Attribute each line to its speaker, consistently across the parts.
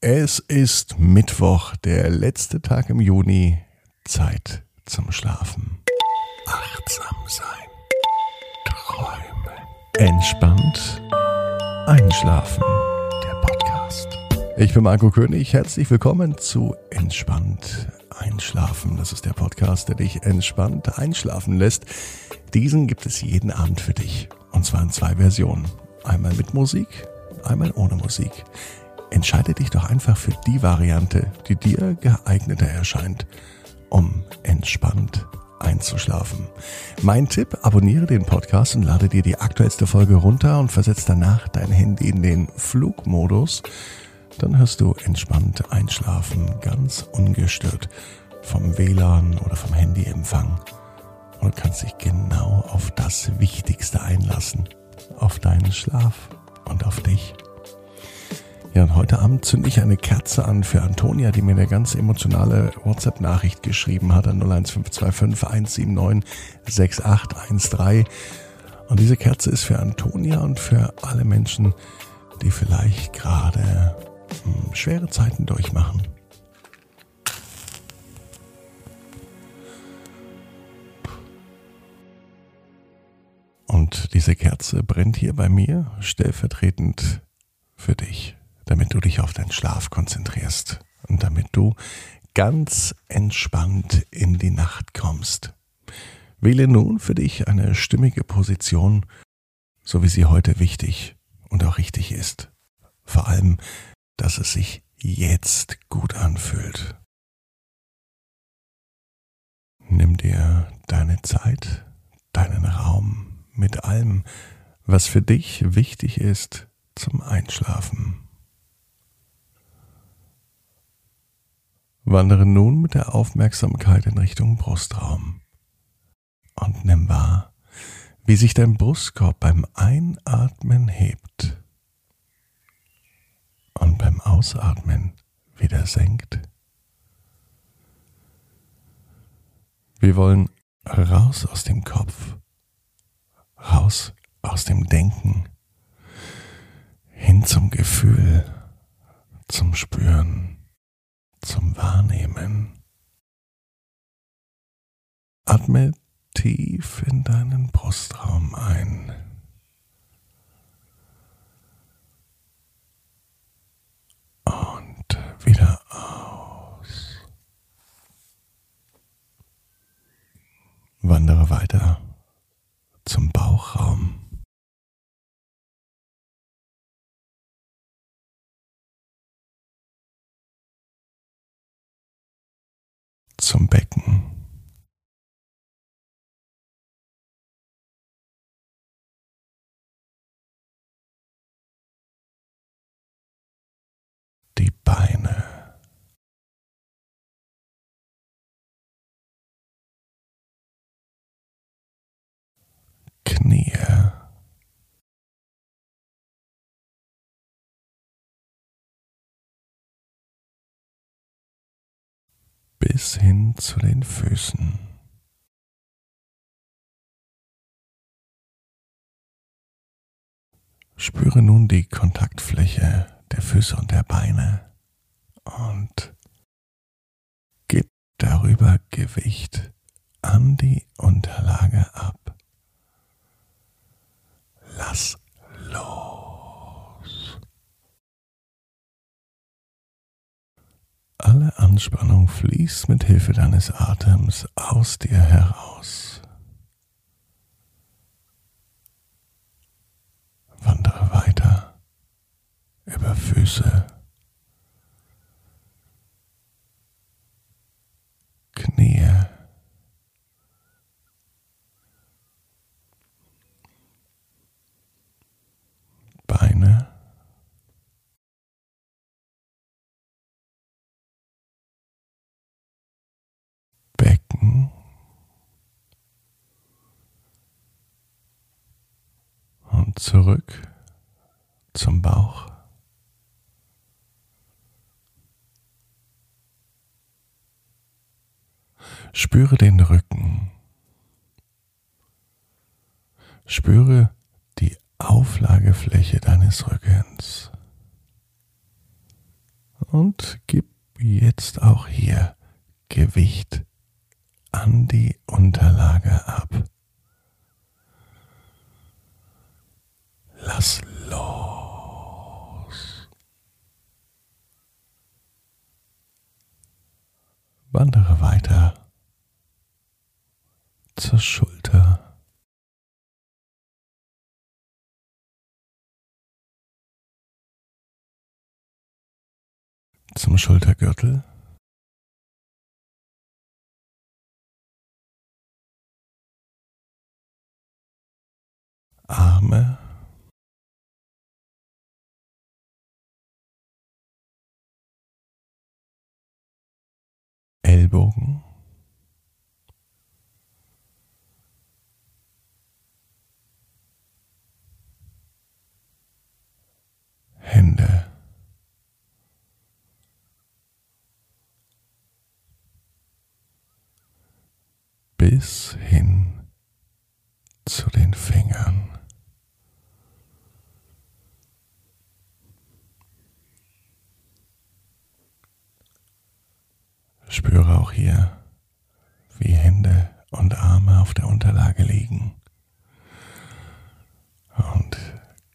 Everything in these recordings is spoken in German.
Speaker 1: Es ist Mittwoch, der letzte Tag im Juni. Zeit zum Schlafen. Achtsam sein. Träumen. Entspannt. Einschlafen. Der Podcast. Ich bin Marco König. Herzlich willkommen zu Entspannt Einschlafen. Das ist der Podcast, der dich entspannt einschlafen lässt. Diesen gibt es jeden Abend für dich. Und zwar in zwei Versionen. Einmal mit Musik, einmal ohne Musik. Entscheide dich doch einfach für die Variante, die dir geeigneter erscheint, um entspannt einzuschlafen. Mein Tipp, abonniere den Podcast und lade dir die aktuellste Folge runter und versetz danach dein Handy in den Flugmodus. Dann hörst du entspannt einschlafen, ganz ungestört vom WLAN oder vom Handyempfang und kannst dich genau auf das Wichtigste einlassen, auf deinen Schlaf und auf dich. Ja, und heute Abend zünde ich eine Kerze an für Antonia, die mir eine ganz emotionale WhatsApp-Nachricht geschrieben hat an 01525 179 6813. Und diese Kerze ist für Antonia und für alle Menschen, die vielleicht gerade hm, schwere Zeiten durchmachen. Und diese Kerze brennt hier bei mir stellvertretend für dich damit du dich auf deinen Schlaf konzentrierst und damit du ganz entspannt in die Nacht kommst. Wähle nun für dich eine stimmige Position, so wie sie heute wichtig und auch richtig ist. Vor allem, dass es sich jetzt gut anfühlt. Nimm dir deine Zeit, deinen Raum mit allem, was für dich wichtig ist zum Einschlafen. Wandere nun mit der Aufmerksamkeit in Richtung Brustraum und nimm wahr, wie sich dein Brustkorb beim Einatmen hebt und beim Ausatmen wieder senkt. Wir wollen raus aus dem Kopf, raus aus dem Denken, hin zum Gefühl, zum Spüren zum Wahrnehmen. Atme tief in deinen Brustraum ein. Und wieder aus. Wandere weiter zum Bauchraum. Zum Becken. Bis hin zu den Füßen. Spüre nun die Kontaktfläche der Füße und der Beine und gib darüber Gewicht an die Unterlage ab. Lass los. Alle Anspannung fließt mit Hilfe deines Atems aus dir heraus. Wandere weiter über Füße, Knie, Beine, zurück zum Bauch. Spüre den Rücken. Spüre die Auflagefläche deines Rückens. Und gib jetzt auch hier Gewicht an die Unterlage ab. Lass los. Wandere weiter zur Schulter. Zum Schultergürtel. Ellbogen. Hände. Bis hin zu den Fingern. Spüre auch hier, wie Hände und Arme auf der Unterlage liegen. Und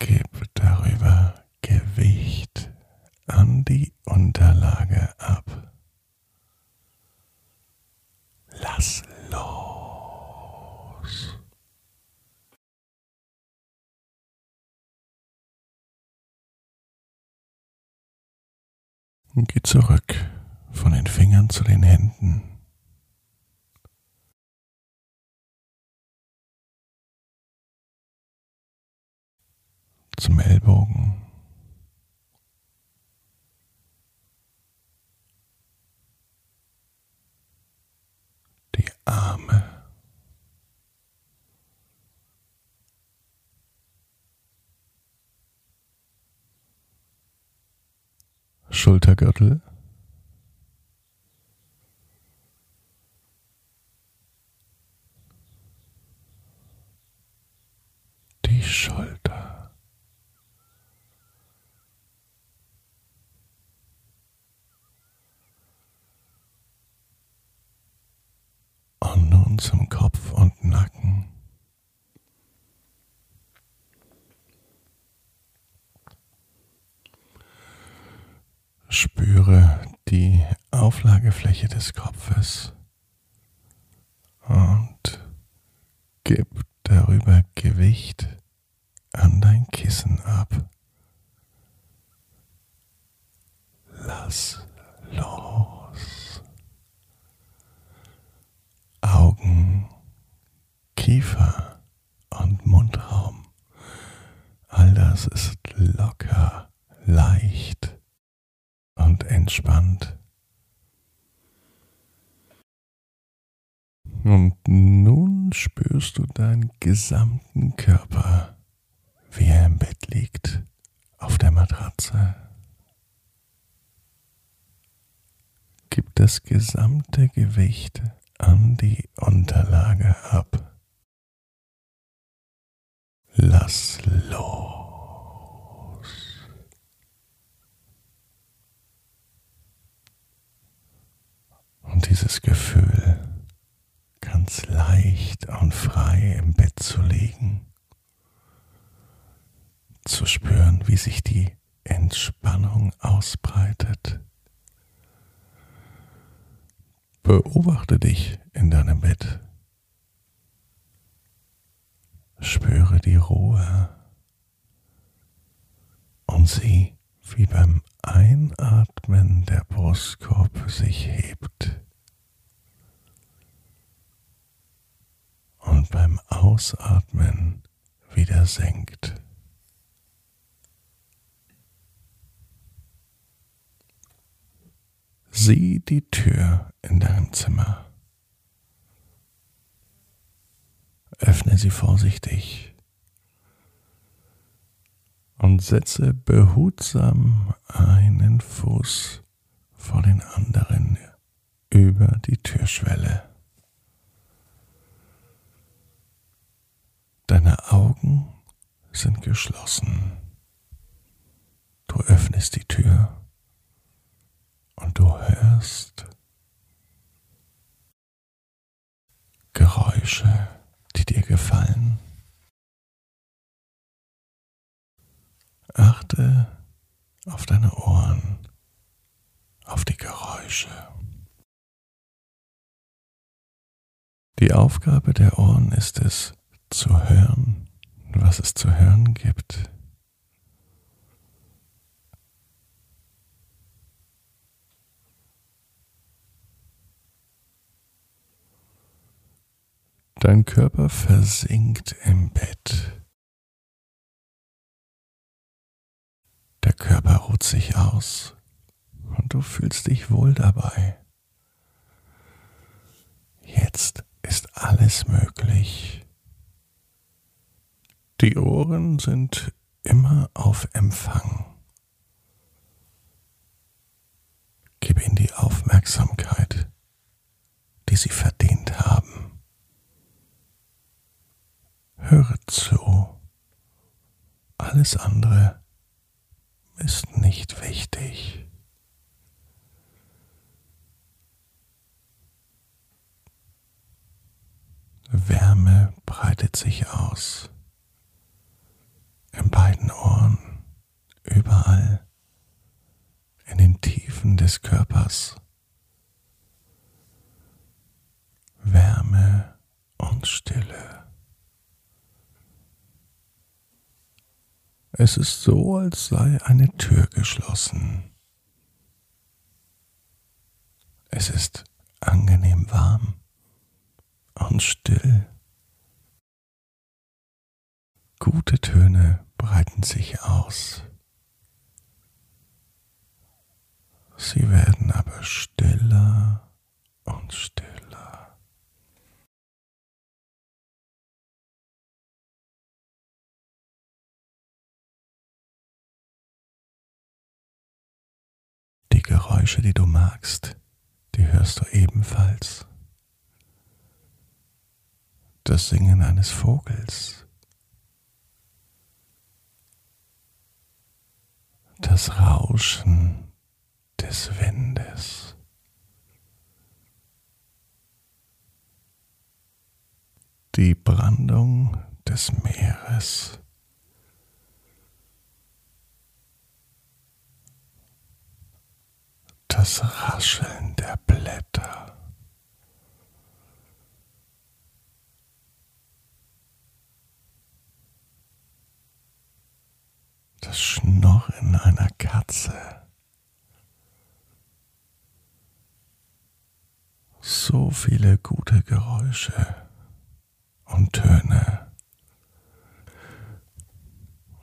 Speaker 1: gib darüber Gewicht an die Unterlage ab. Lass los. Geh zurück von den Fingern zu den Händen. Zum Ellbogen. Die Arme. Schultergürtel. Die Schulter. Zum Kopf und Nacken. Spüre die Auflagefläche des Kopfes und gib darüber Gewicht an dein Kissen ab. Lass los. Augen, Kiefer und Mundraum. All das ist locker, leicht und entspannt. Und nun spürst du deinen gesamten Körper, wie er im Bett liegt, auf der Matratze. Gib das gesamte Gewicht an die Unterlage ab. Lass los. Und dieses Gefühl ganz leicht und frei im Bett zu liegen, zu spüren, wie sich die Entspannung ausbreitet. Beobachte dich in deinem Bett. Spüre die Ruhe und sieh, wie beim Einatmen der Brustkorb sich hebt und beim Ausatmen wieder senkt. Sieh die Tür in deinem Zimmer. Öffne sie vorsichtig und setze behutsam einen Fuß vor den anderen über die Türschwelle. Deine Augen sind geschlossen. Du öffnest die Tür und du hörst Geräusche, die dir gefallen. Achte auf deine Ohren, auf die Geräusche. Die Aufgabe der Ohren ist es, zu hören, was es zu hören gibt. Dein Körper versinkt im Bett. Der Körper ruht sich aus und du fühlst dich wohl dabei. Jetzt ist alles möglich. Die Ohren sind immer auf Empfang. Gib ihnen die Aufmerksamkeit, die sie verdient haben. Höre zu. Alles andere ist nicht wichtig. Wärme breitet sich aus. In beiden Ohren, überall, in den Tiefen des Körpers. Wärme und Stille. Es ist so, als sei eine Tür geschlossen. Es ist angenehm warm und still. Gute Töne breiten sich aus. Sie werden aber stiller und stiller. Geräusche, die du magst, die hörst du ebenfalls das Singen eines Vogels, das Rauschen des Windes. Die Brandung des Meeres. Das Rascheln der Blätter. das Schnorren einer Katze. So viele gute Geräusche und Töne.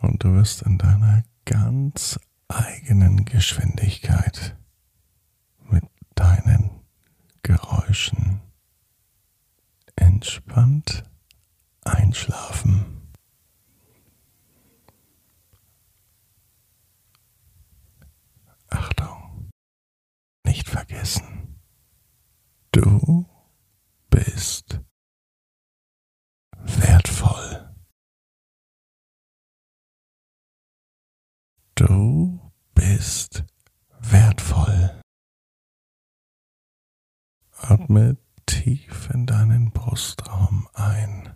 Speaker 1: Und du wirst in deiner ganz eigenen Geschwindigkeit mit deinen Geräuschen entspannt einschlafen. vergessen. Du bist wertvoll. Du bist Atme tief in deinen Brustraum ein.